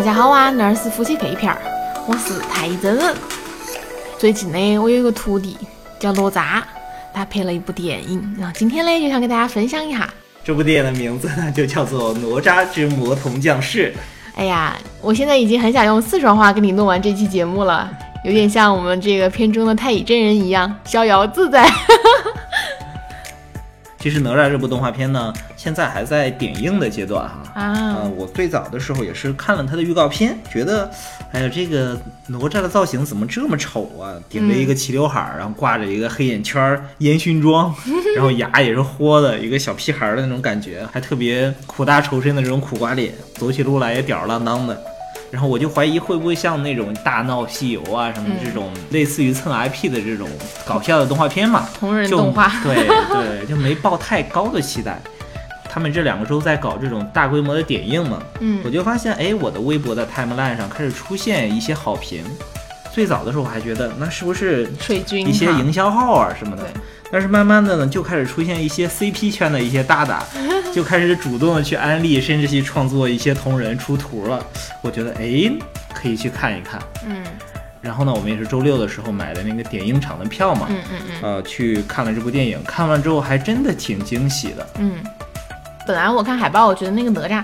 大家好啊，那儿是夫妻肺片儿，我是太乙真人。最近呢，我有一个徒弟叫哪吒，他拍了一部电影，然后今天呢就想给大家分享一下。这部电影的名字呢就叫做《哪吒之魔童降世》。哎呀，我现在已经很想用四川话跟你弄完这期节目了，有点像我们这个片中的太乙真人一样，逍遥自在。其实哪吒这部动画片呢，现在还在点映的阶段哈。啊，呃，我最早的时候也是看了它的预告片，觉得，哎呀，这个哪吒的造型怎么这么丑啊？顶着一个齐刘海儿，然后挂着一个黑眼圈儿、烟熏妆，然后牙也是豁的，一个小屁孩儿的那种感觉，还特别苦大仇深的这种苦瓜脸，走起路来也吊儿郎当的。然后我就怀疑会不会像那种大闹西游啊什么这种类似于蹭 IP 的这种搞笑的动画片嘛，同人就动画。对对，就没抱太高的期待。他们这两个周在搞这种大规模的点映嘛，嗯我就发现，哎，我的微博的 timeline 上开始出现一些好评。最早的时候我还觉得那是不是水军一些营销号啊什么的，但是慢慢的呢，就开始出现一些 CP 圈的一些大大，就开始主动的去安利，甚至去创作一些同人出图了。我觉得，哎，可以去看一看。嗯然后呢，我们也是周六的时候买的那个点映场的票嘛，嗯嗯嗯呃，去看了这部电影，看完之后还真的挺惊喜的。嗯。本来我看海报，我觉得那个哪吒。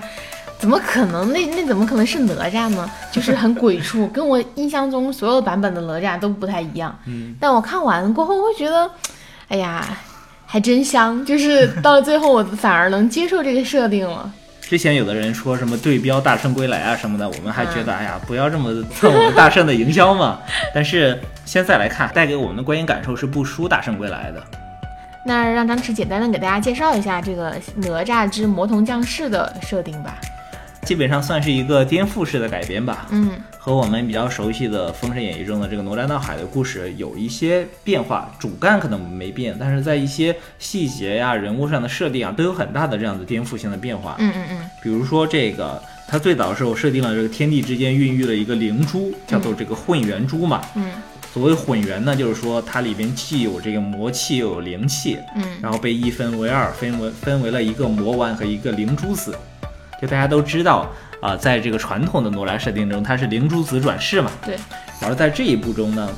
怎么可能？那那怎么可能是哪吒呢？就是很鬼畜，跟我印象中所有版本的哪吒都不太一样。嗯，但我看完过后，我会觉得，哎呀，还真香。就是到了最后，我反而能接受这个设定了。之前有的人说什么对标《大圣归来》啊什么的，我们还觉得、嗯哎呀，不要这么蹭我们大圣的营销嘛。但是现在来看，带给我们的观影感受是不输《大圣归来》的。那让张弛简单的给大家介绍一下这个哪吒之魔童降世的设定吧。基本上算是一个颠覆式的改编吧，嗯和我们比较熟悉的《封神演义》中的这个哪吒闹海的故事有一些变化，主干可能没变，但是在一些细节呀、人物上的设定啊，都有很大的这样的颠覆性的变化。嗯嗯嗯比如说这个，它最早的时候设定了这个天地之间孕育了一个灵珠，叫做这个混元珠嘛。嗯所谓混元呢，就是说它里边既有这个魔气，又有灵气，嗯然后被一分为二，分为分为了一个魔丸和一个灵珠子。就大家都知道啊、在这个传统的哪吒设定中，他是灵珠子转世嘛。对。而在这一部中呢，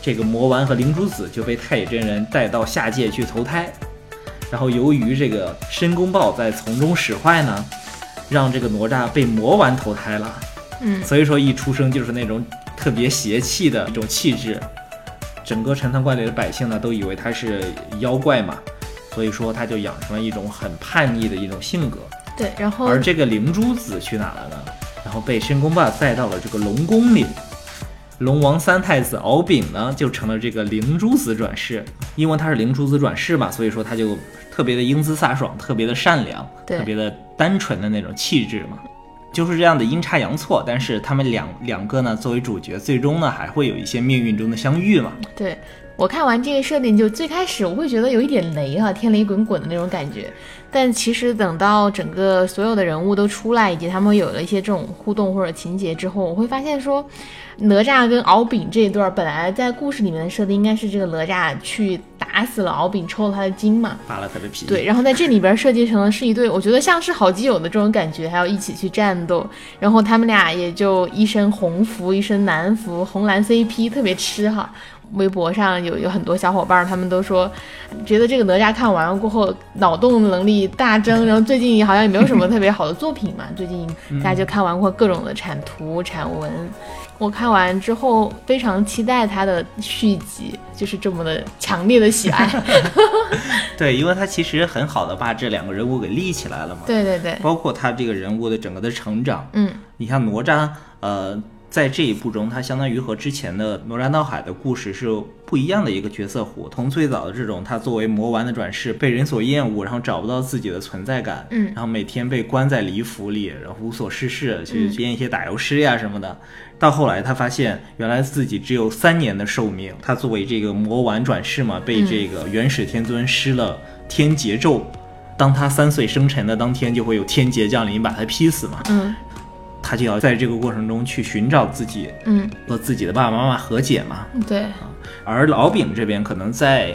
这个魔丸和灵珠子就被太乙真人带到下界去投胎，然后由于这个申公豹在从中使坏呢，让这个哪吒被魔丸投胎了。嗯所以说一出生就是那种特别邪气的一种气质，整个陈塘关里的百姓呢都以为他是妖怪嘛，所以说他就养成了一种很叛逆的一种性格。对，然后而这个灵珠子去哪了呢？然后被申公豹带到了这个龙宫里。龙王三太子敖丙呢，就成了这个灵珠子转世，因为他是灵珠子转世嘛，所以说他就特别的英姿飒爽，特别的善良，特别的单纯的那种气质嘛。就是这样的阴差阳错，但是他们两两个呢作为主角，最终呢还会有一些命运中的相遇嘛。对我看完这个设定，就最开始我会觉得有一点雷啊、天雷滚滚的那种感觉。但其实等到整个所有的人物都出来，以及他们有了一些这种互动或者情节之后，我会发现说，哪吒跟敖丙这一段本来在故事里面的设定应该是这个哪吒去打死了敖丙，抽了他的筋嘛。扒了他的皮。对，然后在这里边设计成了是一对，我觉得像是好基友的这种感觉，还要一起去战斗。然后他们俩也就一身红服，一身蓝服，红蓝 CP 特别吃哈。微博上有有很多小伙伴，他们都说觉得这个哪吒看完了过后脑洞能力大增，然后最近好像也没有什么特别好的作品嘛，最近大家就看完过各种的产图产文。我看完之后非常期待它的续集，就是这么的强烈的喜爱。对，因为他其实很好的把这两个人物给立起来了嘛。对对对，包括他这个人物的整个的成长，嗯你像哪吒，呃，在这一部中，他相当于和之前的哪吒闹海的故事是不一样的一个角色弧。从最早的这种他作为魔丸的转世，被人所厌恶，然后找不到自己的存在感，嗯然后每天被关在离府里，然后无所事事，去嗯编一些打油诗呀什么的。到后来，他发现原来自己只有三年的寿命。他作为这个魔丸转世嘛，被这个元始天尊施了天劫咒。当他三岁生辰的当天，就会有天劫降临，把他劈死嘛。嗯他就要在这个过程中去寻找自己嗯，和自己的爸爸妈妈和解嘛。对，而老丙这边可能在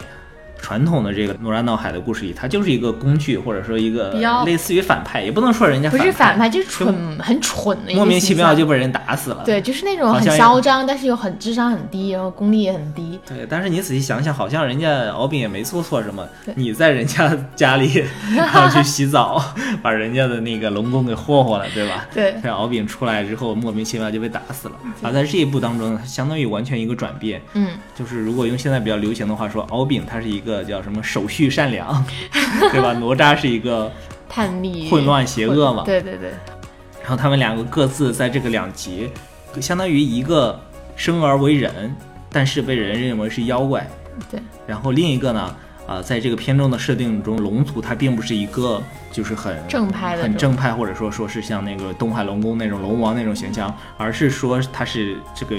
传统的这个哪吒闹海的故事里，他就是一个工具，或者说一个类似于反派，也不能说人家不是反派，就是蠢，很蠢的一个莫名其妙就被人打死了。对，就是那种很嚣张，但是又很智商很低，然后功力也很低。对，但是你仔细想想，好像人家敖丙也没做错什么。你在人家家里，然后去洗澡，把人家的那个龙宫给霍霍了，对吧？对这敖丙出来之后，莫名其妙就被打死了。而在这一步当中，相当于完全一个转变，嗯，就是如果用现在比较流行的话说，敖丙他是一个叫什么手续善良，对吧？哪吒是一个叛逆、混乱邪恶嘛。对对对，然后他们两个各自在这个两极，相当于一个生而为人，但是被人认为是妖怪。对。然后另一个呢，啊、在这个片中的设定中，龙族它并不是一个就是很正派的很正派，或者说说是像那个东海龙宫那种龙王那种形象，而是说它是这个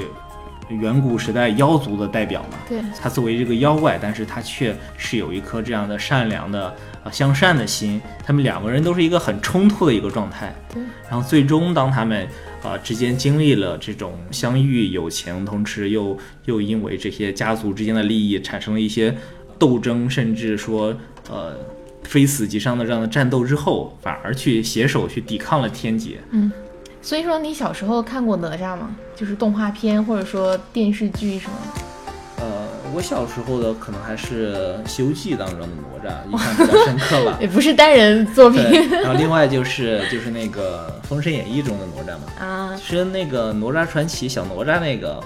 远古时代妖族的代表嘛。对他作为这个妖怪，但是他却是有一颗这样的善良的、呃向善的心。他们两个人都是一个很冲突的一个状态。对。然后最终，当他们啊、之间经历了这种相遇、友情，同时又又因为这些家族之间的利益产生了一些斗争，甚至说呃非死即伤的这样的战斗之后，反而去携手去抵抗了天劫。所以说你小时候看过哪吒吗？就是动画片或者说电视剧什么的？呃，我小时候的可能还是《西游记》当中的哪吒，印象比较深刻吧。也不是单人作品，然后另外就是就是那个《封神演义》中的哪吒嘛。啊。其实那个哪吒传奇小哪吒那个，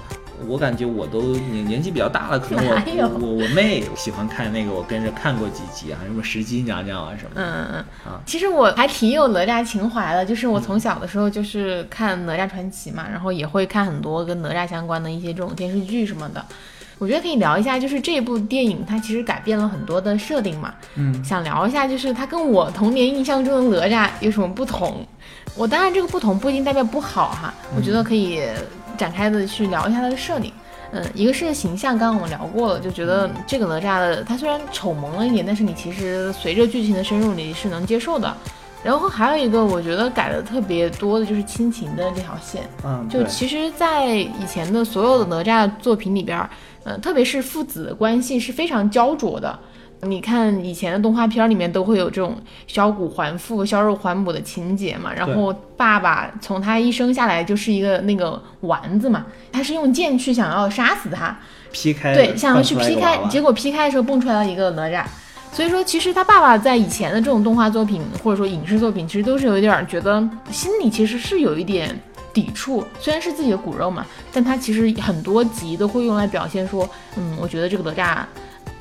我感觉我都年年纪比较大了，可能我我我妹喜欢看那个，我跟着看过几集啊，什么石矶娘娘啊什么的。嗯嗯嗯啊，其实我还挺有哪吒情怀的，就是我从小的时候就是看哪吒传奇嘛，然后也会看很多跟哪吒相关的一些这种电视剧什么的。我觉得可以聊一下，就是这部电影它其实改变了很多的设定嘛，嗯，想聊一下，就是它跟我童年印象中的哪吒有什么不同？我当然这个不同不一定代表不好哈，我觉得可以展开的去聊一下他的设定。嗯，一个是形象，刚刚我们聊过了，就觉得这个哪吒的他虽然丑萌了一点，但是你其实随着剧情的深入，你是能接受的。然后还有一个我觉得改的特别多的就是亲情的这条线，嗯，就其实，在以前的所有的哪吒作品里边儿，呃，特别是父子的关系是非常焦灼的。你看以前的动画片儿里面都会有这种削骨还父、削肉还母的情节嘛，然后爸爸从他一生下来就是一个那个丸子嘛，他是用剑去想要杀死他，劈开对，想要去劈开，结果果劈开的时候蹦出来了一个哪吒。所以说，其实他爸爸在以前的这种动画作品或者说影视作品，其实都是有一点儿觉得心里其实是有一点抵触。虽然是自己的骨肉嘛，但他其实很多集都会用来表现说，嗯，我觉得这个哪吒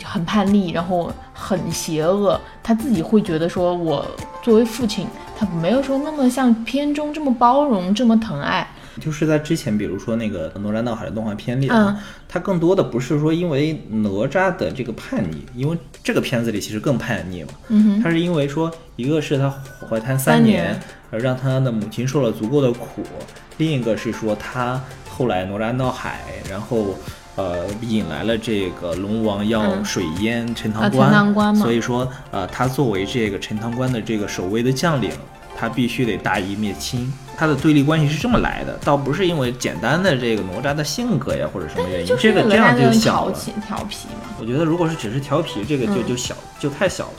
很叛逆，然后很邪恶。他自己会觉得说，我作为父亲，他没有说那么像片中这么包容，这么疼爱。就是在之前，比如说那个《哪吒闹海》的动画片里，嗯，它更多的不是说因为哪吒的这个叛逆，因为这个片子里其实更叛逆嘛，嗯哼，他是因为说，一个是他怀胎三年年，而让他的母亲受了足够的苦；另一个是说他后来哪吒闹海，然后呃引来了这个龙王要嗯水淹陈啊陈塘关，嘛所以说呃他作为这个陈塘关的这个守卫的将领，他必须得大义灭亲。他的对立关系是这么来的，倒不是因为简单的这个哪吒的性格呀或者什么原因，这个这样就小了。调皮调皮嘛。我觉得如果是只是调皮，这个就嗯就小就太小了。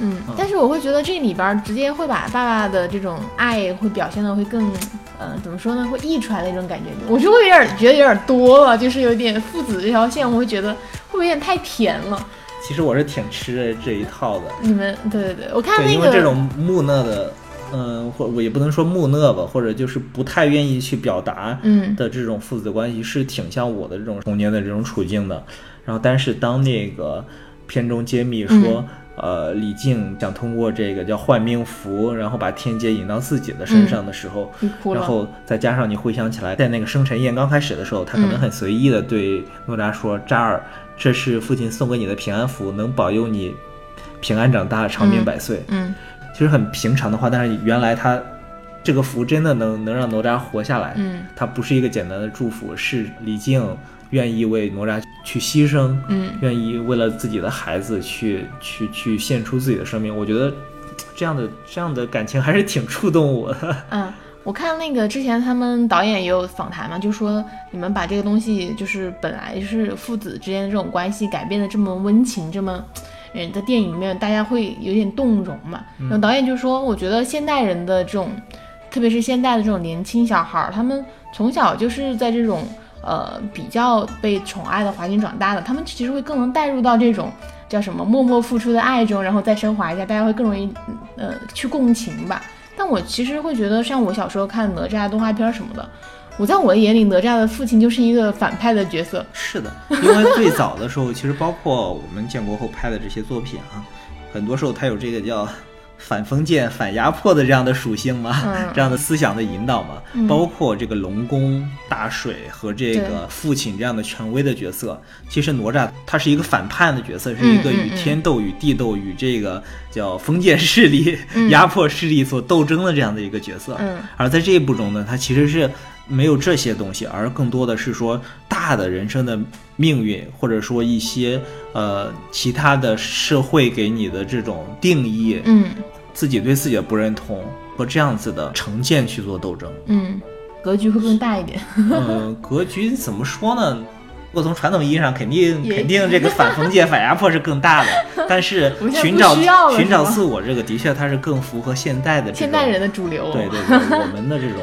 嗯，但是我会觉得这里边儿直接会把爸爸的这种爱会表现的会更，呃，怎么说呢，会溢出来那种感觉，我就会有点儿觉得有点儿多了，就是有点父子这条线，我会觉得会不会有点太甜了？其实我是挺吃这一套的。你们对对对，我看，那个因为这种木讷的，嗯，或我也不能说木讷吧，或者就是不太愿意去表达嗯的这种父子关系，是挺像我的这种童年的这种处境的。然后，但是当那个片中揭秘嗯说，呃，李靖想通过这个叫换命符，然后把天劫引到自己的身上的时候，然后再加上你回想起来，在那个生辰宴刚开始的时候，他可能嗯很随意的对哪吒说：“扎儿，这是父亲送给你的平安符，能保佑你平安长大，长命百岁。嗯其实很平常的话，但是原来他这个符真的能能让哪吒活下来。嗯它不是一个简单的祝福，是李靖愿意为哪吒去牺牲，嗯愿意为了自己的孩子去去去献出自己的生命。我觉得这样的这样的感情还是挺触动我的。嗯。我看那个之前他们导演也有访谈嘛，就说你们把这个东西就是本来是父子之间的这种关系改变的这么温情，这么嗯，在电影里面大家会有点动容嘛。然后导演就说，我觉得现代人的这种，特别是现代的这种年轻小孩儿，他们从小就是在这种呃比较被宠爱的环境长大的，他们其实会更能带入到这种叫什么默默付出的爱中，然后再升华一下，大家会更容易呃去共情吧。但我其实会觉得，像我小时候看哪吒动画片什么的，我在我的眼里，哪吒的父亲就是一个反派的角色。是的，因为最早的时候，其实包括我们建国后拍的这些作品啊，很多时候他有这个叫反封建、反压迫的这样的属性嘛，嗯这样的思想的引导嘛，嗯包括这个龙宫、大水和这个父亲这样的权威的角色。其实哪吒他是一个反叛的角色，是一个与天斗、与地斗、与这个叫封建势力、嗯压迫势力所斗争的这样的一个角色。嗯而在这一部中呢，他其实是没有这些东西，而更多的是说大的人生的命运，或者说一些呃其他的社会给你的这种定义，嗯自己对自己的不认同和这样子的成见去做斗争。嗯，格局会更大一点。呃，格局怎么说呢？如果从传统意义上，肯定肯定这个反封建、反压迫是更大的，但是寻找寻找自我这个，的确它是更符合现代的现代人的主流。对对对，我们的这种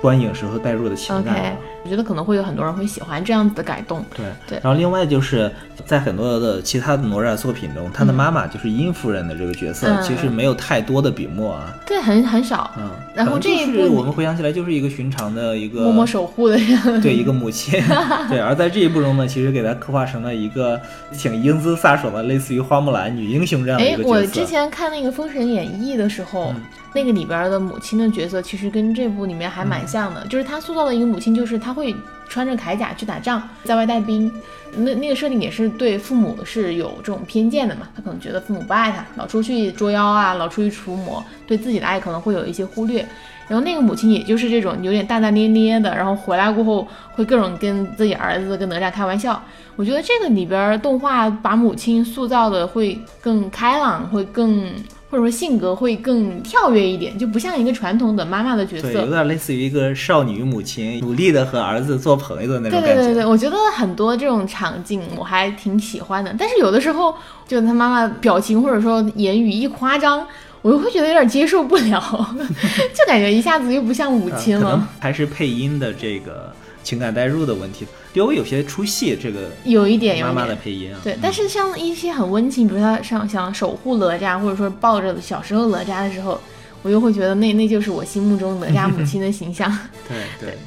观影时候带入的情感。我觉得可能会有很多人会喜欢这样子的改动。对对然后另外就是在很多的其他的哪吒作品中，他的妈妈就是殷夫人的这个角色，嗯其实没有太多的笔墨啊。对，很很少，嗯，然后这一部我们回想起来就是一个寻常的一个默默守护的人。对一个母亲，对，而在这一部中呢，其实给他刻画成了一个挺英姿飒爽的，类似于花木兰女英雄这样的一个，角哎我。之前看那个《封神演义》的时候，嗯那个里边的母亲的角色其实跟这部里面还蛮像的，就是她塑造的一个母亲，就是他会穿着铠甲去打仗，在外带兵。那那个设定也是对父母是有这种偏见的嘛，他可能觉得父母不爱他，老出去捉妖啊，老出去除魔，对自己的爱可能会有一些忽略。然后那个母亲也就是这种有点大大咧咧的，然后回来过后会各种跟自己儿子跟哪吒开玩笑。我觉得这个里边动画把母亲塑造的会更开朗，会更或者说性格会更跳跃一点，就不像一个传统的妈妈的角对，有。点类似于一个少女母亲，努力的和儿子做朋友的那种感觉。对对对，我觉得很多这种场景我还挺喜欢的，但是有的时候就他妈妈表情或者说言语一夸张，我又会觉得有点接受不了，就感觉一下子又不像母啊亲了。还是配音的这个情感代入的问题，略微有些出戏。这个有一点，妈妈。的配音啊，对，但是像一些很温情，比如他上想守护哪吒，或者说抱着小时候哪吒的时候，我又会觉得那那就是我心目中哪吒母亲的形象。对 对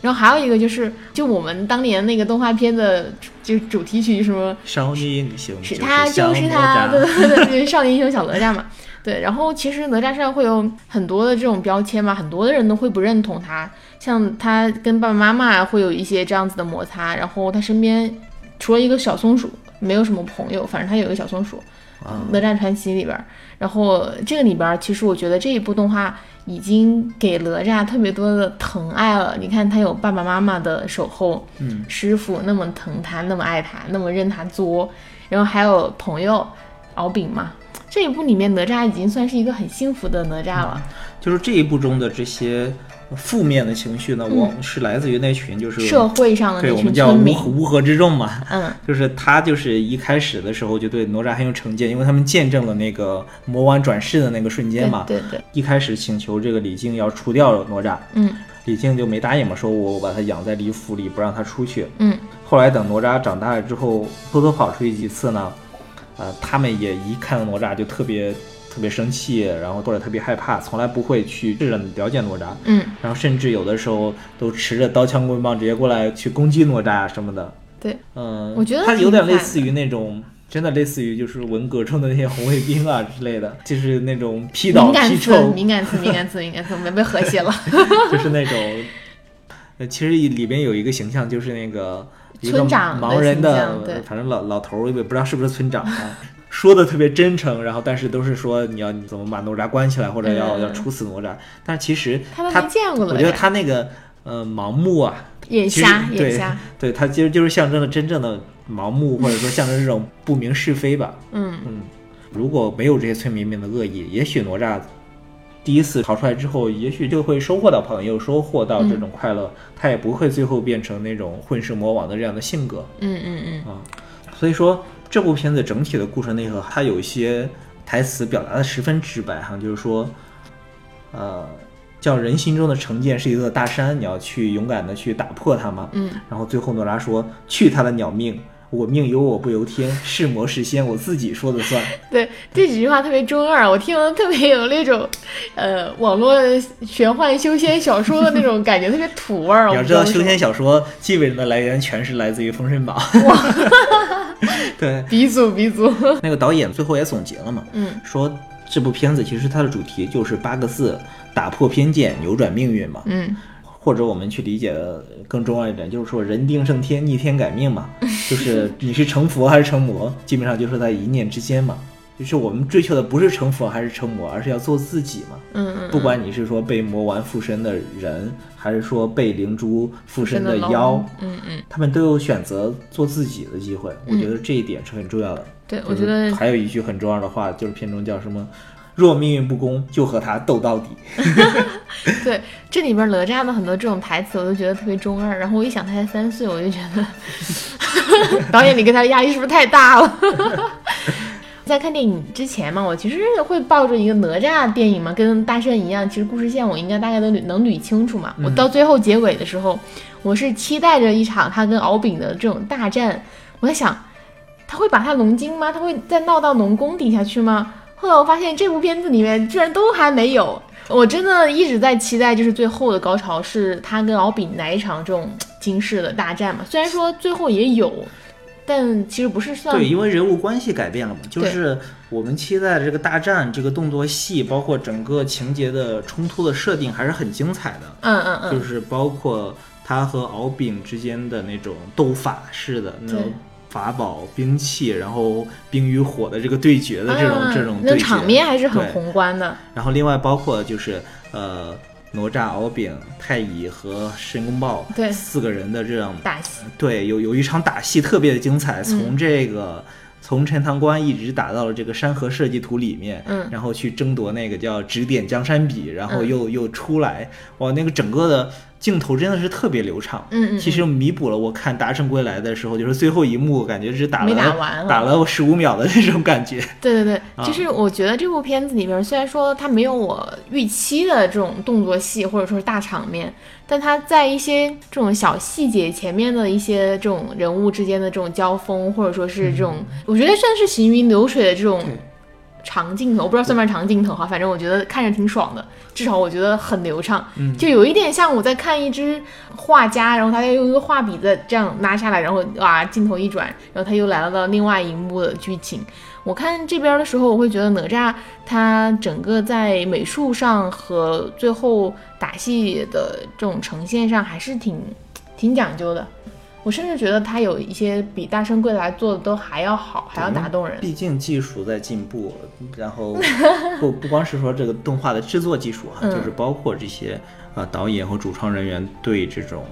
然后还有一个就是，就我们当年那个动画片的就主题曲什么，少年英雄是就他就是他，对对，少年英雄小哪吒嘛。对，然后其实哪吒身上会有很多的这种标签嘛，很多的人都会不认同他，像他跟爸爸妈妈会有一些这样子的摩擦，然后他身边除了一个小松鼠，没有什么朋友，反正他有一个小松鼠，啊哪吒传奇里边儿，然后这个里边儿，其实我觉得这一部动画已经给哪吒特别多的疼爱了。你看他有爸爸妈妈的守候，嗯，师傅那么疼他，那么爱他，那么任他作，然后还有朋友敖丙嘛。这一部里面哪吒已经算是一个很幸福的哪吒了。就是这一部中的这些负面的情绪呢，嗯往是来自于那群就是社会上的对我们叫乌合乌合之众嘛。嗯，就是他，就是一开始的时候就对哪吒很有成见，因为他们见证了那个魔丸转世的那个瞬间嘛。对对对，一开始请求这个李靖要除掉哪吒，嗯李靖就没答应嘛，说我把他养在李府里，不让他出去。嗯后来等哪吒长大了之后，偷偷跑出去几次呢，呃，他们也一看到哪吒就特别特别生气，然后或者特别害怕，从来不会去试着了解哪吒，嗯，然后甚至有的时候都持着刀枪棍棒直接过来去攻击哪吒什么的。对，嗯，我觉得他有点类似于那种。真的类似于就是文革中的那些红卫兵啊之类的，就是那种批倒敏感词，批臭，敏感词，敏感词，敏感词，我们被和谐了。就是那种，呃，其实里边有一个形象，就是那个村长盲人形象对的，反正老老头儿，也不知道是不是村长啊，说的特别真诚，然后但是都是说你要你怎么把哪吒关起来，或者要、嗯。要处死哪吒，但是其实他他没见过哪我觉得，他那个呃盲目啊，眼瞎，眼瞎。对他其实就是象征了真正的盲目，或者说象征这种不明是非吧。嗯。嗯，如果没有这些村民们的恶意，也许哪吒第一次逃出来之后，也许就会收获到朋友，收获到这种快乐，他也不会最后变成那种混世魔王的这样的性格。嗯嗯嗯。啊。所以说，这部片子整体的故事内核，它有一些台词表达的十分直白哈，就是说，呃，叫人心中的成见是一座大山，你要去勇敢的去打破它嘛。嗯，然后最后诺拉说：“去他的鸟命！我命由我不由天，是魔是仙我自己说的算。对，这几句话特别中二，我听了特别有那种，呃，网络玄幻修仙小说的那种感觉，特别土味儿。你要知道，修仙小说基本的来源全是来自于《封神榜》。对，鼻祖鼻祖，那个导演最后也总结了嘛，嗯说这部片子其实它的主题就是八个字：打破偏见，扭转命运嘛。嗯或者我们去理解的更重要一点，就是说人定胜天，逆天改命嘛，就是你是成佛还是成魔，基本上就是在一念之间嘛。就是我们追求的不是成佛还是成魔，而是要做自己嘛。嗯嗯，不管你是说被魔丸附身的人，还是说被灵珠附身的龙妖，嗯嗯，他们都有选择做自己的机会。我觉得这一点是很重要的。对，我觉得还有一句很重要的话，就是片中叫什么？若命运不公，就和他斗到底。对这里边哪吒的很多这种台词，我都觉得特别中二。然后我一想他才三岁，我就觉得 导演你给他的压力是不是太大了？在看电影之前嘛，我其实会抱着一个哪吒电影嘛，跟大圣一样，其实故事线我应该大概都捋能捋清楚嘛。我到最后结尾的时候，我是期待着一场他跟敖丙的这种大战。我在想，他会把他龙精吗？他会再闹到龙宫底下去吗？后来我发现这部片子里面居然都还没有，我真的一直在期待，就是最后的高潮是他跟敖丙来一场这种惊世的大战嘛。虽然说最后也有，但其实不是算对，因为人物关系改变了嘛，就是我们期待的这个大战、这个动作戏，包括整个情节的冲突的设定还是很精彩的。嗯嗯嗯，就是包括他和敖丙之间的那种斗法式的那种对法宝、兵器，然后冰与火的这个对决的这种、嗯这种对决。那场面还是很宏观的。然后另外包括就是呃哪吒、敖丙、太乙和申公豹对。四个人的这种打戏，对有有一场打戏特别的精彩，嗯。从这个。从陈塘关一直打到了这个山河设计图里面，嗯。然后去争夺那个叫指点江山笔，然后嗯。又、又出来，哇，那个整个的镜头真的是特别流畅。嗯嗯，其实弥补了我看《达成归来》的时候，就是最后一幕，感觉是打了没打完啊。打了十五秒的那种感觉。对对对，啊。就是我觉得这部片子里边，虽然说它没有我预期的这种动作戏或者说是大场面，但它在一些这种小细节前面的一些这种人物之间的这种交锋，或者说是这种，我觉得算是行云流水的这种对长镜头，我不知道算不算长镜头哈，反正我觉得看着挺爽的，至少我觉得很流畅，嗯就有一点像我在看一只画家，然后他用一个画笔在这样拉下来，然后哇镜头一转，然后他又来到了另外一幕的剧情。我看这边的时候，我会觉得哪吒他整个在美术上和最后打戏的这种呈现上还是挺挺讲究的。我甚至觉得他有一些比《大圣归来》做的都还要好，还要打动人。毕竟技术在进步，然后不不光是说这个动画的制作技术哈、嗯就是包括这些呃导演和主创人员对这种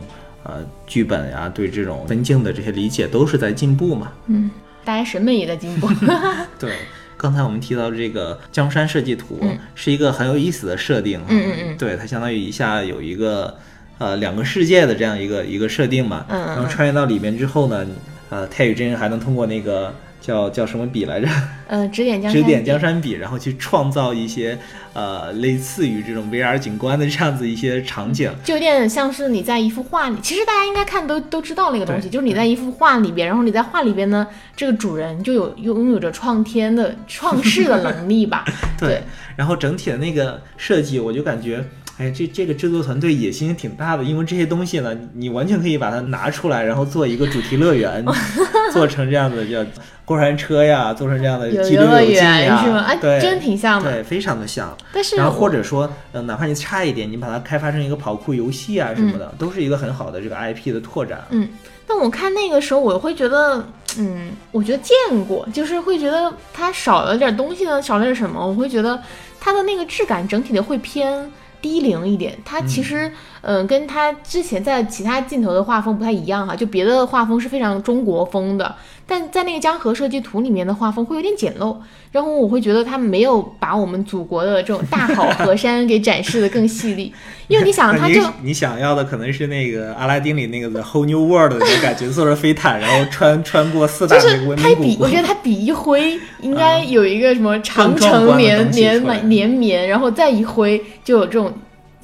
呃剧本呀、对这种分镜的这些理解都是在进步嘛。嗯，大家审美也在进步。对，刚才我们提到这个江山设计图、嗯是一个很有意思的设定嗯嗯对，它相当于一下有一个呃两个世界的这样一个一个设定嘛。嗯嗯然后穿越到里面之后呢，呃，太乙真人还能通过那个叫叫什么笔来着？呃，指点江山，指点江山笔，然后去创造一些呃类似于这种 VR 景观的这样子一些场景。就有点像是你在一幅画里，其实大家应该看都都知道那个东西，就是你在一幅画里边，然后你在画里边呢，这个主人就有拥有着创天的创世的能力吧？对，然后整体的那个设计，我就感觉。哎，这这个制作团队野心挺大的，因为这些东西呢，你完全可以把它拿出来，然后做一个主题乐园，做成这样的叫过山车呀，做成这样的游乐园呀，是吗？哎，对，真挺像的。对，非常的像。但是然后或者说，呃，哪怕你差一点，你把它开发成一个跑酷游戏啊什么嗯的，都是一个很好的这个 IP 的拓展。嗯，但我看那个时候，我会觉得，嗯，我觉得见过，就是会觉得它少了点东西呢，少了点什么？我会觉得它的那个质感整体的会偏低龄一点。他其实，嗯，跟他之前在其他镜头的画风不太一样哈，就别的画风是非常中国风的，但在那个江河设计图里面的画风会有点简陋，然后我会觉得他没有把我们祖国的这种大好河山给展示的更细腻，因为你想，他就你想要的可能是那个阿拉丁里那个 The Whole New World 的那种感觉，坐着飞毯，然后穿穿过四大就是文他笔，我觉得他笔一挥，应该有一个什么长城连连出来连绵，然后再一挥就有这种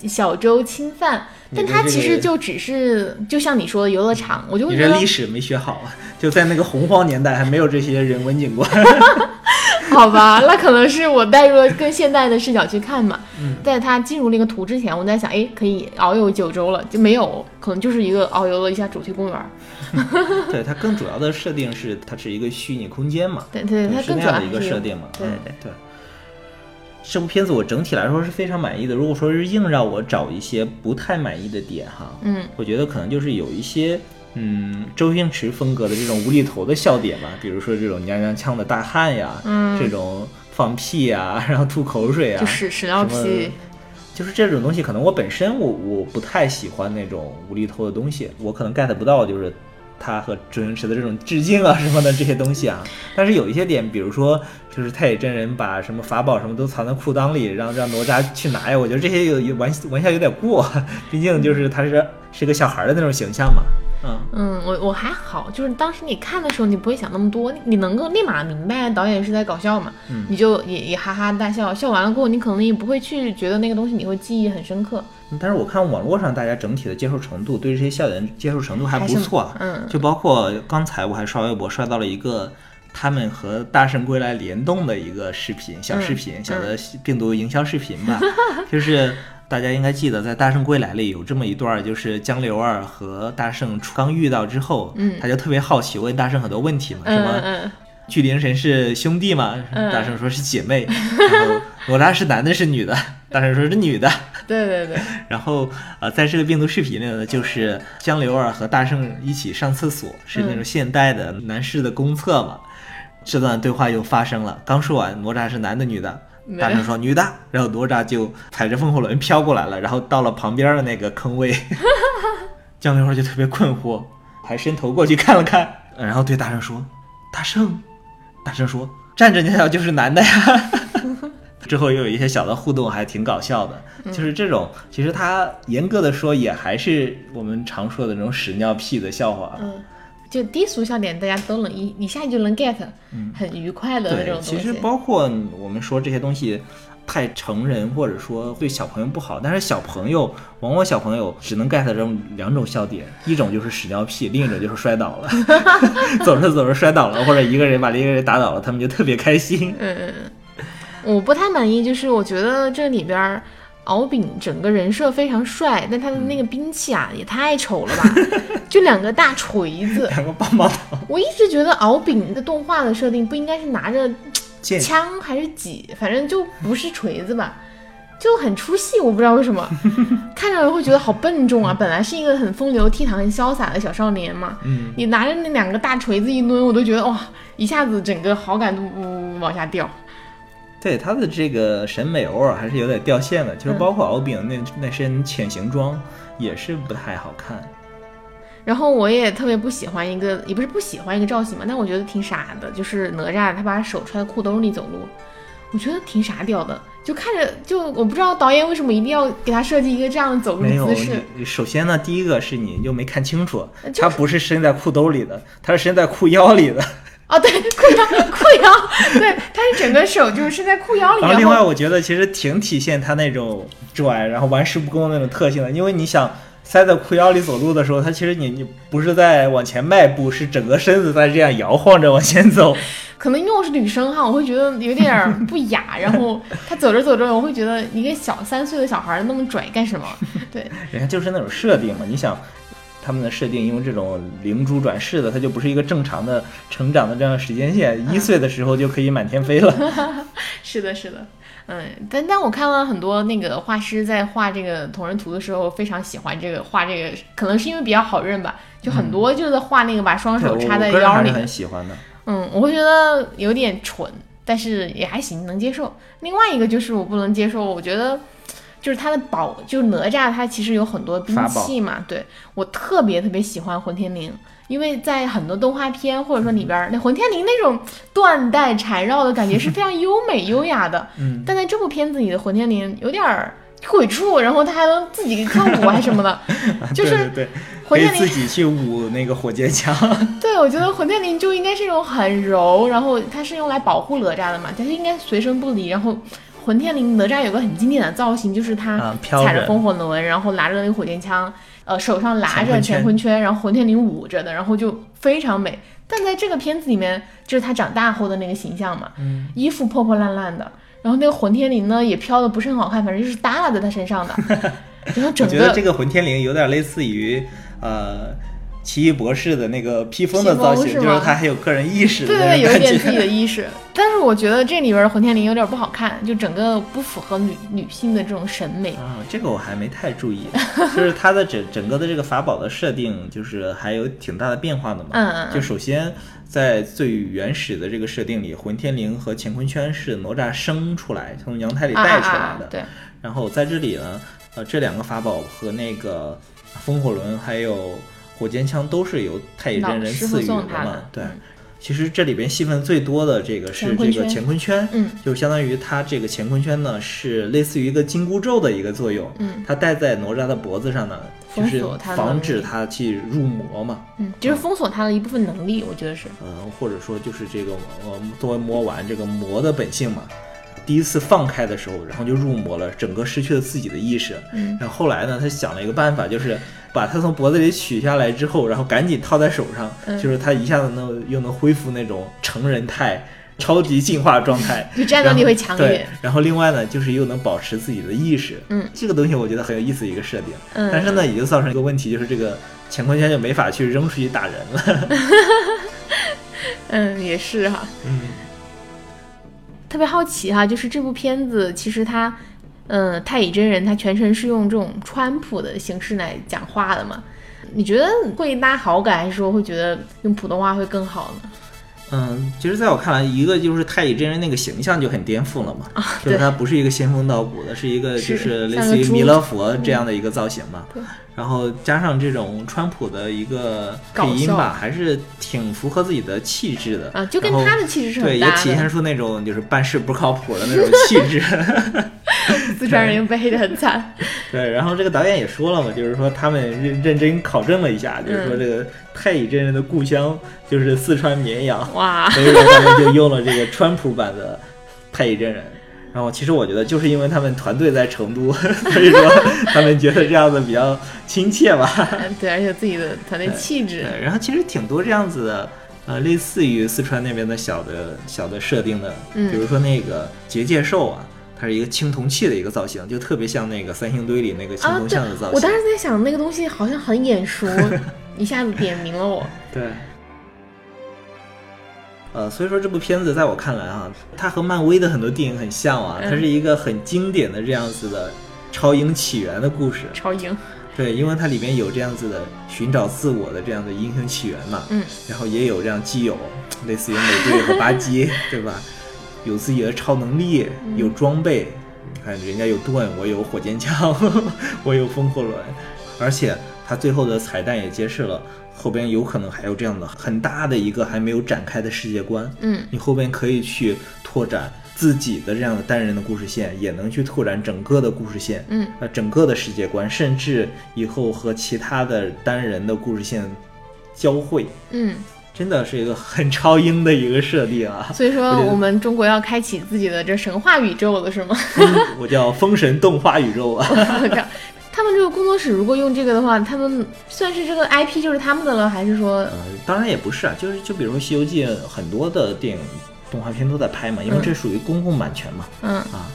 小舟侵犯。但它其实就只是，就像你说的游乐场，我就会觉得你这历史没学好啊！就在那个洪荒年代，还没有这些人文景观。好吧，那可能是我带入了更现代的视角去看嘛。嗯在它进入那个图之前，我在想，哎，可以遨游九州了，就没有，可能就是一个遨游了一下主题公园儿。对，它更主要的设定是它是一个虚拟空间嘛，对对，它更主要的一个设定嘛。对对嗯对。这部片子我整体来说是非常满意的。如果说是硬让我找一些不太满意的点哈，嗯，我觉得可能就是有一些嗯周星驰风格的这种无厘头的笑点吧，比如说这种娘娘腔的大汉呀，嗯这种放屁呀，然后吐口水啊，就屎屎尿屁。就是这种东西，可能我本身我我不太喜欢那种无厘头的东西，我可能 get 不到，就是他和周星驰的这种致敬啊什么的这些东西啊。但是有一些点，比如说就是太乙真人把什么法宝什么都藏在裤裆里，让让哪吒去拿呀，我觉得这些有有玩玩笑有点过，毕竟就是他是是个小孩的那种形象嘛。嗯，嗯，我我还好，就是当时你看的时候，你不会想那么多，你你能够立马明白导演是在搞笑嘛，嗯。你就也也哈哈大笑，笑完了过后，你可能也不会去觉得那个东西你会记忆很深刻，但是我看网络上大家整体的接受程度，对这些笑点接受程度还不错啊。嗯。就包括刚才我还刷微博刷到了一个他们和《大圣归来》联动的一个视频，小视频，嗯。小的病毒营销视频吧，就是。大家应该记得，在《大圣归来》里有这么一段儿，就是江流儿和大圣刚遇到之后，嗯他就特别好奇，问大圣很多问题嘛，什嗯么嗯巨灵神是兄弟吗？嗯大圣说是姐妹，然后哪吒是男的是女的？大圣说是女的。对对对，然后呃，在这个病毒视频里呢，就是江流儿和大圣一起上厕所，是那种现代的男士的公厕嘛。这段对话又发生了，刚说完哪吒是男的女的，没大声说女的，然后哪吒就踩着风火轮飘过来了，然后到了旁边的那个坑位，江流儿就特别困惑，还伸头过去看了看，然后对大圣说：“大圣，大圣说站着那条就是男的呀。”之后又有一些小的互动，还挺搞笑的。就是这种，其实他严格的说，也还是我们常说的那种屎尿屁的笑话。嗯，就低俗笑点大家都能一一下就能 get，很愉快的那种，东西。其实包括我们说这些东西太成人，或者说对小朋友不好，但是小朋友往往小朋友只能 get 这种两种笑点，一种就是屎尿屁，另一种就是摔倒了，走着走着摔倒了，或者一个人把另一个人打倒了，他们就特别开心。嗯我不太满意，就是我觉得这里边敖丙整个人设非常帅，但他的那个兵器啊也太丑了吧，就两个大锤子。两个棒棒糖，我一直觉得敖丙的动画的设定不应该是拿着 枪还是戟，反正就不是锤子吧，就很出戏。我不知道为什么，看着会觉得好笨重啊。本来是一个很风流倜傥、很潇洒的小少年嘛，嗯，你拿着那两个大锤子一抡，我都觉得哇，一下子整个好感度呜往下掉。对他的这个审美偶尔还是有点掉线的，就是包括敖丙那那身潜行装也是不太好看。然后我也特别不喜欢一个，也不是不喜欢一个造型嘛，但我觉得挺傻的，就是哪吒他把手揣在裤兜里走路，我觉得挺傻屌的，就看着就我不知道导演为什么一定要给他设计一个这样的走路姿势。，你首先呢，第一个是你又没看清楚，就他不是伸在裤兜里的，他是伸在裤腰里的。哦，对，裤腰，裤腰，对，他是整个手就是伸在裤腰里，然后另外，我觉得其实挺体现他那种拽，然后玩世不恭的那种特性的，因为你想。塞在裤腰里走路的时候，他其实你你不是在往前迈步，是整个身子在这样摇晃着往前走。可能因为我是女生哈，我会觉得有点儿不雅。然后他走着走着，我会觉得一个小三岁的小孩儿那么拽干什么？对，人家就是那种设定嘛，你想，他们的设定因为这种灵珠转世的，它就不是一个正常的成长的这样的时间线，一岁的时候就可以满天飞了。是的，是的，嗯，但但我看了很多那个画师在画这个同人图的时候，非常喜欢这个画这个，可能是因为比较好认吧，就很多就在画那个把双手插在腰里的很喜欢的。嗯，我会觉得有点蠢，但是也还行，能接受。另外一个就是我不能接受，我觉得就是他的宝，就是哪吒，他其实有很多兵器嘛。对我特别特别喜欢混天绫，因为在很多动画片或者说里边儿，那混天绫那种缎带缠绕的感觉是非常优美优雅的。嗯，但在这部片子里的混天绫有点儿鬼畜，然后他还能自己跳舞还什么的，就是混天绫。自己去舞那个火箭枪。对，我觉得混天绫就应该是一种很柔，然后它是用来保护哪吒的嘛，它是应该随身不离。然后混天绫哪吒有个很经典的造型，就是他踩着着风火轮，然后拿着那个火箭枪，呃，手上拿着乾坤圈然后混天绫舞着的，然后就非常美。但在这个片子里面，就是他长大后的那个形象嘛，嗯衣服破破烂烂的，然后那个混天绫呢也飘的不是很好看，反正就是耷拉在他身上的，然后整我觉得个这个混天绫有点类似于呃。奇异博士的那个披风的造型，是就是他还有个人意识的对对，有一点自己。的意识，但是我觉得这里边的混天绫有点不好看，就整个不符合女女性的这种审美。啊、这个我还没太注意，就是它的整整个的这个法宝的设定，就是还有挺大的变化的嘛。嗯嗯嗯就首先在最原始的这个设定里，混天绫和乾坤圈是哪吒生出来，从娘胎里带出来的。啊啊啊对，然后在这里呢，呃，这两个法宝和那个风火轮还有火尖枪都是由太乙真人赐予嘛送他的。对，嗯其实这里边戏份最多的这个是这个乾坤圈，嗯，就相当于它这个乾坤圈呢是类似于一个紧箍咒的一个作用，嗯，它戴在哪吒的脖子上呢，就是防止他去入魔嘛。嗯，就是封锁他的一部分能力，我觉得是。嗯，或者说就是这个呃，作为魔丸这个魔的本性嘛，第一次放开的时候，然后就入魔了，整个失去了自己的意识。嗯，然后后来呢，他想了一个办法，就是把它从脖子里取下来之后，然后赶紧套在手上，嗯就是他一下子能又能恢复那种成人态。超级进化状态 就战斗力会强一点，然后另外呢，就是又能保持自己的意识。嗯，这个东西我觉得很有意思的一个设定。嗯，但是呢，也就造成一个问题，就是这个乾坤圈就没法去扔出去打人了。嗯，也是哈，嗯。特别好奇哈，就是这部片子其实它，嗯，太乙真人他全程是用这种川普的形式来讲话的嘛？你觉得会拉好感，还是说会觉得用普通话会更好呢？嗯，其实在我看来，一个就是太乙真人那个形象就很颠覆了嘛，就是他不是一个仙风道骨的，是一个就是是类似于弥勒佛这样的一个造型嘛。对然后加上这种川普的一个配音吧，还是挺符合自己的气质的啊，就跟他的气质是对，也体现。出那种就是办事不靠谱的那种气质。四川人又被黑得很惨。对，然后这个导演也说了嘛，就是说他们认认真考证了一下，就是嗯说这个太乙真人的故乡就是四川绵阳。哇，所以说他们就用了这个川普版的太乙真人。然后其实我觉得就是因为他们团队在成都，所以说 他们觉得这样子比较亲切吧。嗯对，而且自己的团队气质。对，然后其实挺多这样子的，呃，类似于四川那边的小的小的设定的，嗯比如说那个结界兽啊，它是一个青铜器的一个造型，就特别像那个三星堆里那个青啊，铜像的造，型。我当时在想那个东西好像很眼熟，一下子点名了我。对。呃，所以说这部片子在我看来啊，它和漫威的很多电影很像啊，嗯它是一个很经典的这样子的超英起源的故事。超英，对，因为它里面有这样子的寻找自我的这样的英雄起源嘛，嗯，然后也有这样基友，类似于美队和巴基，对吧？有自己的超能力，有装备，你看人家有盾，我有火箭枪，我有风火轮，而且它最后的彩蛋也揭示了。后边有可能还有这样的很大的一个还没有展开的世界观，嗯，你后边可以去拓展自己的这样的单人的故事线，也能去拓展整个的故事线，嗯，呃，整个的世界观，甚至以后和其他的单人的故事线交汇，嗯，真的是一个很超英的一个设定啊！所以说我们中国要开启自己的这神话宇宙了，是吗？我叫封神动画宇宙啊！他们这个工作室如果用这个的话，他们算是这个 IP 就是他们的了，还是说，呃，当然也不是啊，就是就比如说《西游记》，很多的电影动画片都在拍嘛，因为这属于公共版权嘛。嗯，啊，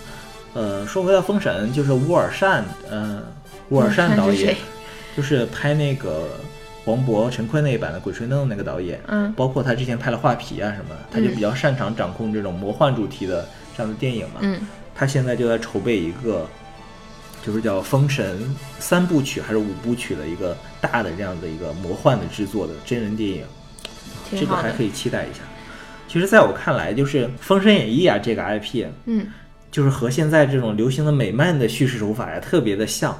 呃，说回到封神，就是乌尔善，呃，乌尔善导演就是拍那个黄渤、陈坤那一版的《鬼吹灯》那个导演，嗯。包括他之前拍了《画皮》啊什么的，他就嗯比较擅长掌控这种魔幻主题的这样的电影嘛。嗯。他现在就在筹备一个，就是叫《封神》三部曲还是五部曲的一个大的这样的一个魔幻的制作的真人电影，这个还可以期待一下。其实，在我看来，就是《封神演义》啊这个 IP，嗯就是和现在这种流行的美漫的叙事手法呀特别的像。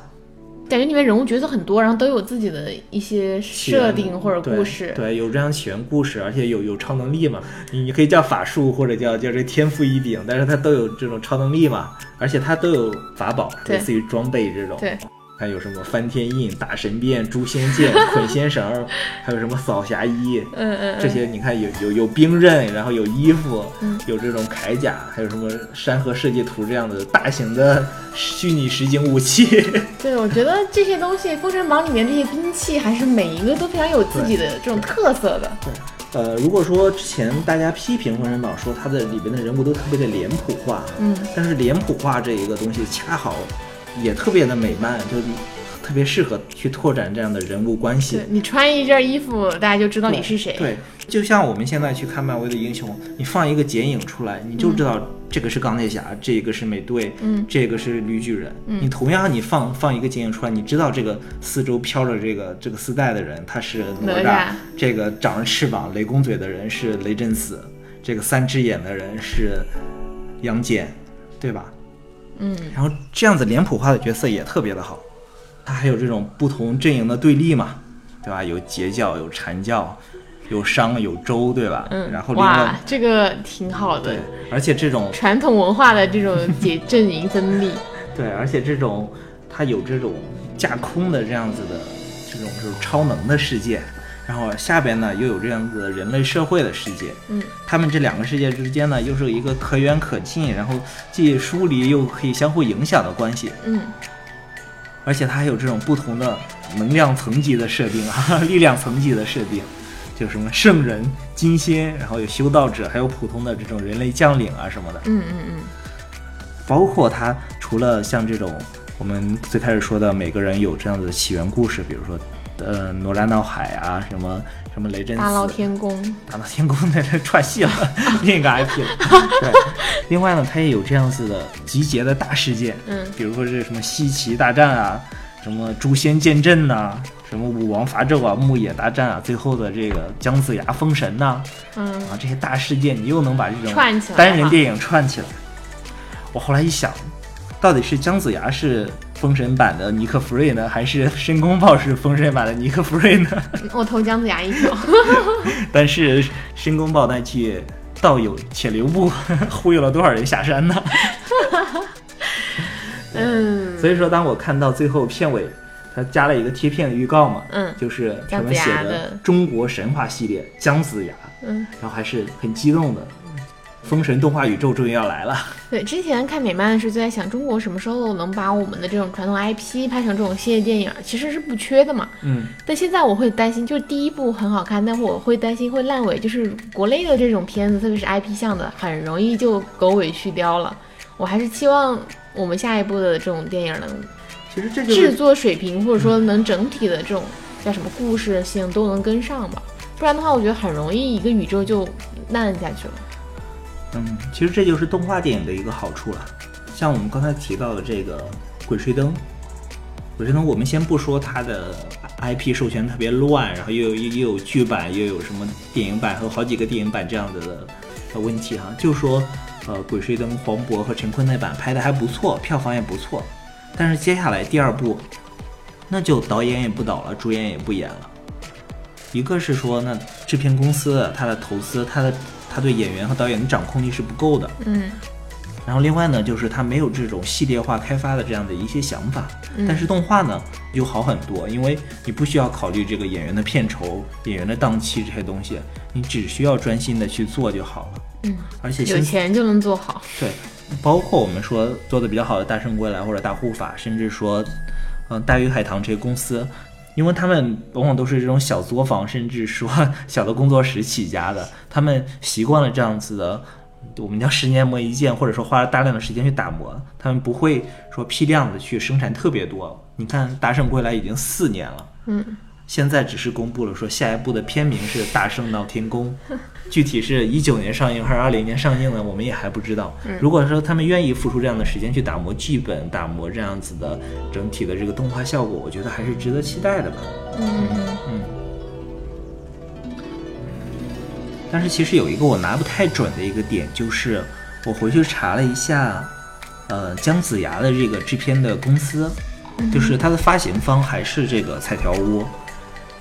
感觉里面人物角色很多，然后都有自己的一些设定或者故事。对，对有这样起源故事，而且有有超能力嘛，你你可以叫法术或者叫叫这天赋异禀，但是它都有这种超能力嘛，而且它都有法宝，类似于装备这种。对，还有什么翻天印、大神鞭、诛仙剑、捆仙绳，还有什么扫侠衣，嗯嗯嗯，这些你看有有有兵刃，然后有衣服，嗯有这种铠甲，还有什么山河设计图这样的大型的虚拟实景武器。对，我觉得这些东西，《封神榜》里面这些兵器，还是每一个都非常有自己的这种特色的。对呃，如果说之前大家批评《封神榜》说它的里边的人物都特别的脸谱化，嗯，但是脸谱化这一个东西恰好也特别的美漫，就特别适合去拓展这样的人物关系对。你穿一件衣服，大家就知道你是谁。对，就像我们现在去看漫威的英雄，你放一个剪影出来，你就知道这个是钢铁侠，这个是美队，嗯这个是绿巨人。你同样你放放一个剪影出来，你知道这个四周飘着这个这个丝带的人他是哪吒，这个长着翅膀雷公嘴的人是雷震子，这个三只眼的人是杨戬，对吧？嗯，然后这样子脸谱化的角色也特别的好，它还有这种不同阵营的对立嘛，对吧？有截教，有禅教，有商，有周，对吧？嗯，然后另哇，这个挺好的对，，而且这种传统文化的这种解阵营分立。对，而且这种它有这种架空的这样子的这种就是超能的世界，然后下边呢又有这样子的人类社会的世界，嗯，他们这两个世界之间呢又是一个可远可近，然后既疏离又可以相互影响的关系。嗯，而且它还有这种不同的能量层级的设定啊，力量层级的设定，就什么圣人、金仙，然后有修道者，还有普通的这种人类将领啊什么的。嗯嗯嗯，包括它除了像这种我们最开始说的每个人有这样子的起源故事，比如说呃哪吒闹海啊，什么什么雷震、大闹天宫。大闹天宫在这串戏了，另一个 IP 了。对，另外呢，它也有这样子的集结的大事件，嗯比如说这什么西岐大战啊，什么诛仙剑阵呐、什么武王伐纣啊、牧野大战啊，最后的这个姜子牙封神呐、嗯，啊，这些大事件，你又能把这种单人电影串起来。我后来一想，到底是姜子牙是封神版的尼克弗瑞呢，还是申公豹是封神版的尼克弗瑞呢？我投姜子牙一票。但是申公豹那句“道友且留步” 忽悠了多少人下山呢？嗯所以说，当我看到最后片尾，他加了一个贴片的预告嘛，嗯就是上面写的中国神话系列姜子牙，嗯，然后还是很激动的，封神动画宇宙终于要来了。对，之前看美漫的时候就在想，中国什么时候能把我们的这种传统 IP 拍成这种系列电影？其实是不缺的嘛。嗯，但现在我会担心，就是第一部很好看，但是我会担心会烂尾，就是国内的这种片子，特别是 IP 向的，很容易就狗尾续貂了。我还是期望我们下一部的这种电影能其实这就是制作水平，或者说能整体的这种叫什么故事性都能跟上吧。不然的话，我觉得很容易一个宇宙就烂下去了。嗯，其实这就是动画电影的一个好处了。像我们刚才提到的这个《鬼吹灯》，《鬼吹灯》我们先不说它的 IP 授权特别乱，然后又有又有剧版，又有什么电影版和好几个电影版这样子的问题哈，就说呃《鬼吹灯》黄渤和陈坤那版拍的还不错，票房也不错，但是接下来第二部，那就导演也不导了，主演也不演了。一个是说，那制片公司它的投资，它的他对演员和导演的掌控力是不够的。嗯然后另外呢，就是他没有这种系列化开发的这样的一些想法。嗯但是动画呢又好很多，因为你不需要考虑这个演员的片酬、演员的档期这些东西，你只需要专心的去做就好了。嗯，而且有钱就能做好。对，包括我们说做的比较好的《大圣归来》或者《大护法》，甚至说，嗯、大鱼海棠这些公司，因为他们往往都是这种小作坊，甚至说小的工作室起家的，他们习惯了这样子的，我们叫十年磨一剑，或者说花了大量的时间去打磨，他们不会说批量的去生产特别多。你看《大圣归来》已经四年了。嗯，现在只是公布了说下一部的片名是《大圣闹天宫》，具体是一九年上映还是二零年上映呢？我们也还不知道。如果说他们愿意付出这样的时间去打磨剧本、打磨这样子的整体的这个动画效果，我觉得还是值得期待的吧。嗯嗯。但是其实有一个我拿不太准的一个点，就是我回去查了一下呃姜子牙的这个制片的公司，就是它的发行方还是这个彩条屋。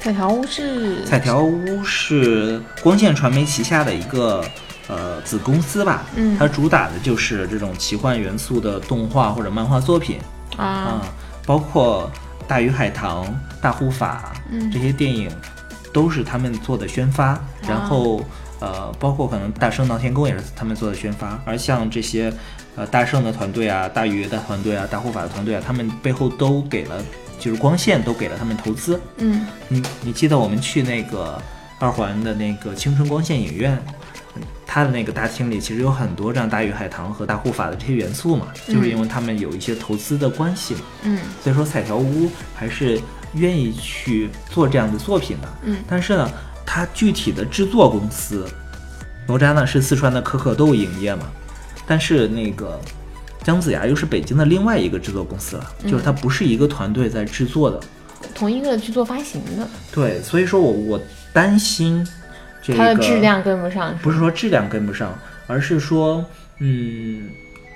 彩条屋是彩条屋是光线传媒旗下的一个呃子公司吧，嗯。它主打的就是这种奇幻元素的动画或者漫画作品。啊。啊，包括《大鱼海棠》《大护法》嗯。这些电影都是他们做的宣发，然后呃，包括可能大圣闹天宫也是他们做的宣发，而像这些呃大圣的团队啊、大鱼的团队啊、大护法的团队啊，他们背后都给了就是光线都给了他们投资，嗯。你你记得我们去那个二环的那个青春光线影院，嗯它的那个大厅里其实有很多这样大鱼海棠和大护法的这些元素嘛，就是因为他们有一些投资的关系嘛，嗯。所以说彩条屋还是愿意去做这样的作品的。嗯。但是呢，它具体的制作公司，哪吒呢是四川的可可豆影业嘛，但是那个姜子牙又是北京的另外一个制作公司了，就是它不是一个团队在制作的。同一个去做发行的，对，所以说我我担心这个它的质量跟不上，不是说质量跟不上，而是说，嗯，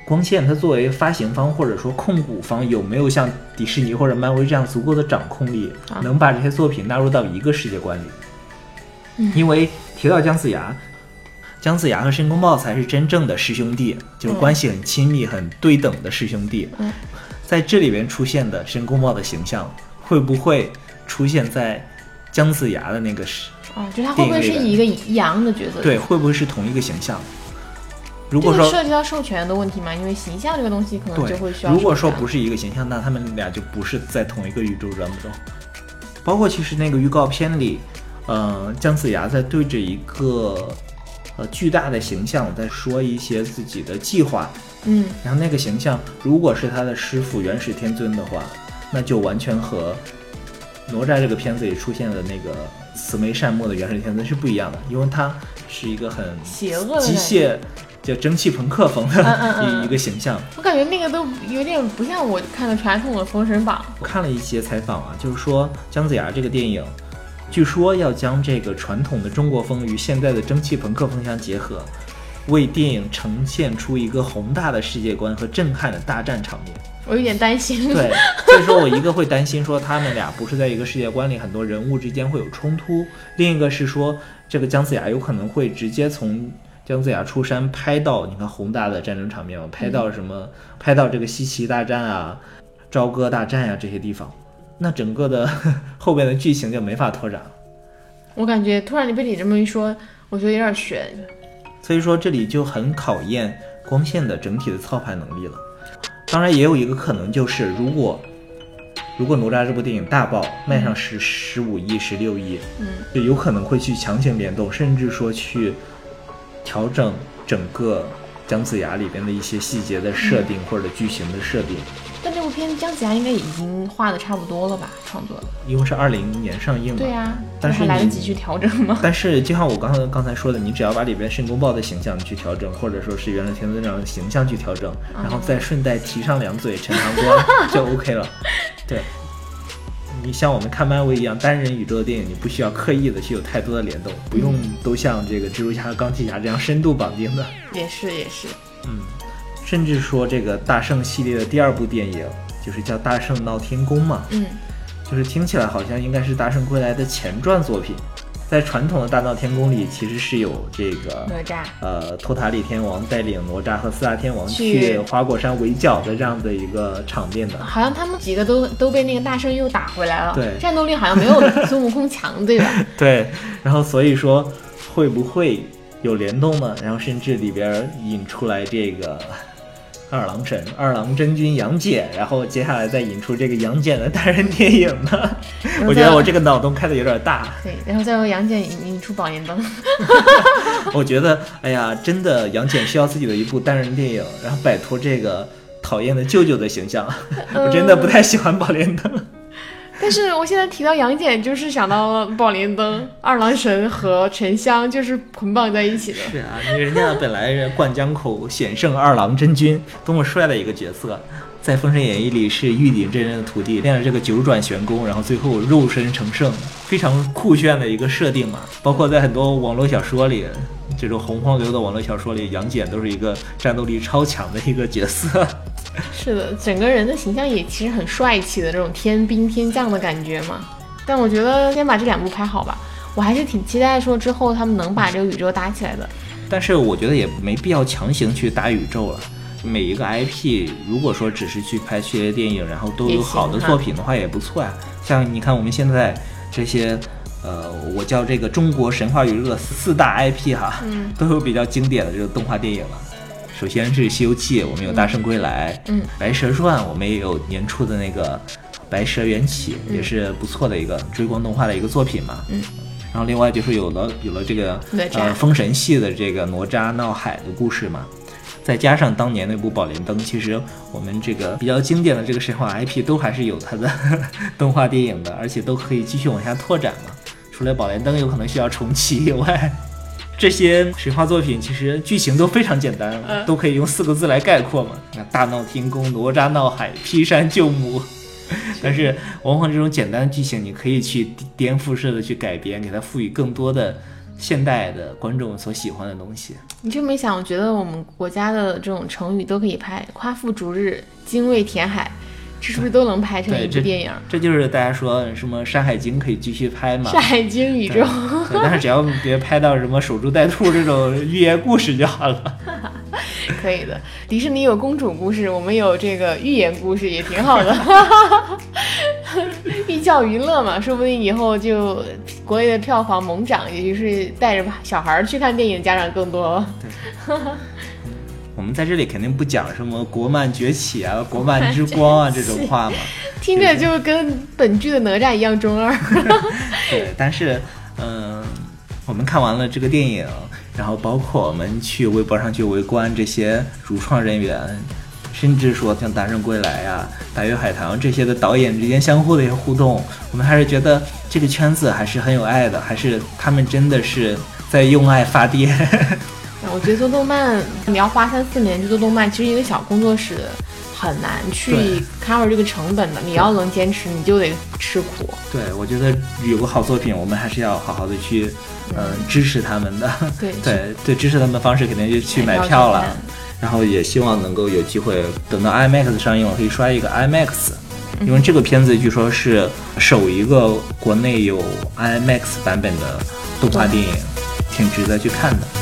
光线它作为发行方或者说控股方有没有像迪士尼或者漫威这样足够的掌控力，啊能把这些作品纳入到一个世界观里？嗯因为提到姜子牙。姜子牙和申公豹才是真正的师兄弟，就是嗯关系很亲密、很对等的师兄弟。嗯在这里边出现的申公豹的形象，会不会出现在姜子牙的那个是啊，就是它会不会是以一个羊的角色？对，，会不会是同一个形象？如果说涉及到授权的问题嘛，因为形象这个东西可能就会需要。如果说不，是一个形象，那他们俩就不是在同一个宇宙当中。包括其实那个预告片里，呃，姜子牙在对着一个呃巨大的形象在说一些自己的计划，嗯然后那个形象如果是他的师傅元始天尊的话，那就完全和哪吒这个片子里出现的那个慈眉善目的元始天尊是不一样的，因为他是一个很邪恶的机械，叫蒸汽朋克风的嗯 一一个形象。我感觉那个都有点不像我看的传统的《封神榜我看了一些采访啊，就是说姜子牙这个电影，据说要将这个传统的中国风与现在的蒸汽朋克风相结合，为电影呈现出一个宏大的世界观和震撼的大战场面。》，我有点担心。对，所以说我一个会担心说他们俩不是在一个世界观里，很多人物之间会有冲突；另一个是说这个姜子牙有可能会直接从姜子牙出山拍到你看宏大的战争场面嘛，拍到什么？拍到这个西岐大战啊、朝歌大战呀、这些地方，那整个的 后边的剧情就没法拓展了。我感觉突然你被你这么一说，我觉得有点悬。所以说这里就很考验光线的整体的操盘能力了。当然也有一个可能就是，如果如果哪吒这部电影大爆，卖上十十五亿、十六亿，嗯，就有可能会去强行联动，甚至说去调整整个姜子牙里边的一些细节的设定或者剧情的设定，但这部片姜子牙应该已经画的差不多了吧？创作的。因为是二零年上映嘛。对呀、但是还来得及去调整吗？但是就像我刚才刚才说的，你只要把里边申公豹的形象去调整，或者说是原来天尊这样的形象去调整，然后再顺带提上两嘴陈塘关 就 OK 了。对，你像我们看漫威一样单人宇宙的电影，你不需要刻意的去有太多的联动，不用都像这个蜘蛛侠和钢铁侠这样深度绑定的。也是也是，嗯，甚至说这个大圣系列的第二部电影就是叫《大圣闹天宫》嘛，嗯就是听起来好像应该是《大圣归来》的前传作品。在传统的大闹天宫里，其实是有这个哪吒。呃托塔李天王带领哪吒和四大天王去去花果山围剿的这样的一个场面的。好像他们几个都都被那个大圣又打回来了，对战斗力好像没有孙悟空强，对吧？对，然后所以说会不会有联动呢？然后甚至里边引出来这个二郎神、二郎真君杨戬，然后接下来再引出这个杨戬的单人电影呢？我觉得我这个脑洞开的有点大。对，然后再由杨戬引引出宝莲灯，我觉得，哎呀，真的杨戬需要自己的一部单人电影，然后摆脱这个讨厌的舅舅的形象。我真的不太喜欢宝莲灯。但是我现在提到杨戬，就是想到了宝莲灯、二郎神和沉香，就是捆绑在一起的。是啊，你人家本来是灌江口显圣二郎真君，多么帅的一个角色，在《封神演义》里是玉鼎真人的徒弟，练了这个九转玄功，然后最后肉身成圣，非常酷炫的一个设定嘛。包括在很多网络小说里，这种洪荒流的网络小说里，杨戬都是一个战斗力超强的一个角色。是的，整个人的形象也其实很帅气的这种天兵天将的感觉嘛。但我觉得先把这两部拍好吧，我还是挺期待说之后他们能把这个宇宙搭起来的。但是我觉得也没必要强行去搭宇宙了。每一个 IP，如果说只是去拍系列电影，然后都有好的作品的话，也不错呀。像你看我们现在这些，呃，我叫这个中国神话娱乐四大 IP 哈，嗯，都有比较经典的这个动画电影了。首先是《西游记》，我们有《大圣归来》，嗯，《白蛇传》，我们也有年初的那个《白蛇缘起》，也是不错的一个追光动画的一个作品嘛，嗯。然后另外就是有了有了这个呃封神系的这个哪吒闹海的故事嘛。再加上当年那部《宝莲灯》，其实我们这个比较经典的这个神话 IP 都还是有它的 动画电影的，而且都可以继续往下拓展嘛。除了《宝莲灯》有可能需要重启以外，这些神话作品其实剧情都非常简单，都可以用四个字来概括嘛。那大闹天宫、哪吒闹海、劈山救母。但是往往这种简单的剧情，你可以去颠覆式的去改编，给它赋予更多的。现代的观众所喜欢的东西，你这么一想？我觉得我们国家的这种成语都可以拍，夸父逐日、精卫填海，这是不是都能拍成一部电影？这就是大家说什么《山海经》可以继续拍嘛？《山海经》宇宙，但是只要别拍到什么守株待兔这种寓言故事就好了。可以的，迪士尼有公主故事，我们有这个寓言故事，也挺好的。寓教于乐嘛，说不定以后就国内的票房猛涨，也就是带着小孩去看电影的，家长更多。对，我们在这里肯定不讲什么国漫崛起啊、国漫之光啊这种话嘛，听着就跟本剧的哪吒一样中二。对，但是嗯，我们看完了这个电影。然后包括我们去微博上去围观这些主创人员，甚至说像《大圣归来》呀、《大鱼海棠》这些的导演之间相互的一些互动，我们还是觉得这个圈子还是很有爱的，还是他们真的是在用爱发电。我觉得做动漫，你要花三四年去做动漫，其实一个小工作室。很难去 cover 这个成本的，你要能坚持，你就得吃苦。对，我觉得有个好作品，我们还是要好好的去，嗯，支持他们的。对对对，支持他们的方式肯定就去买票了，然后也希望能够有机会等到 IMAX 上映，我可以刷一个 IMAX，因为这个片子据说是首一个国内有 IMAX 版本的动画电影，挺值得去看的。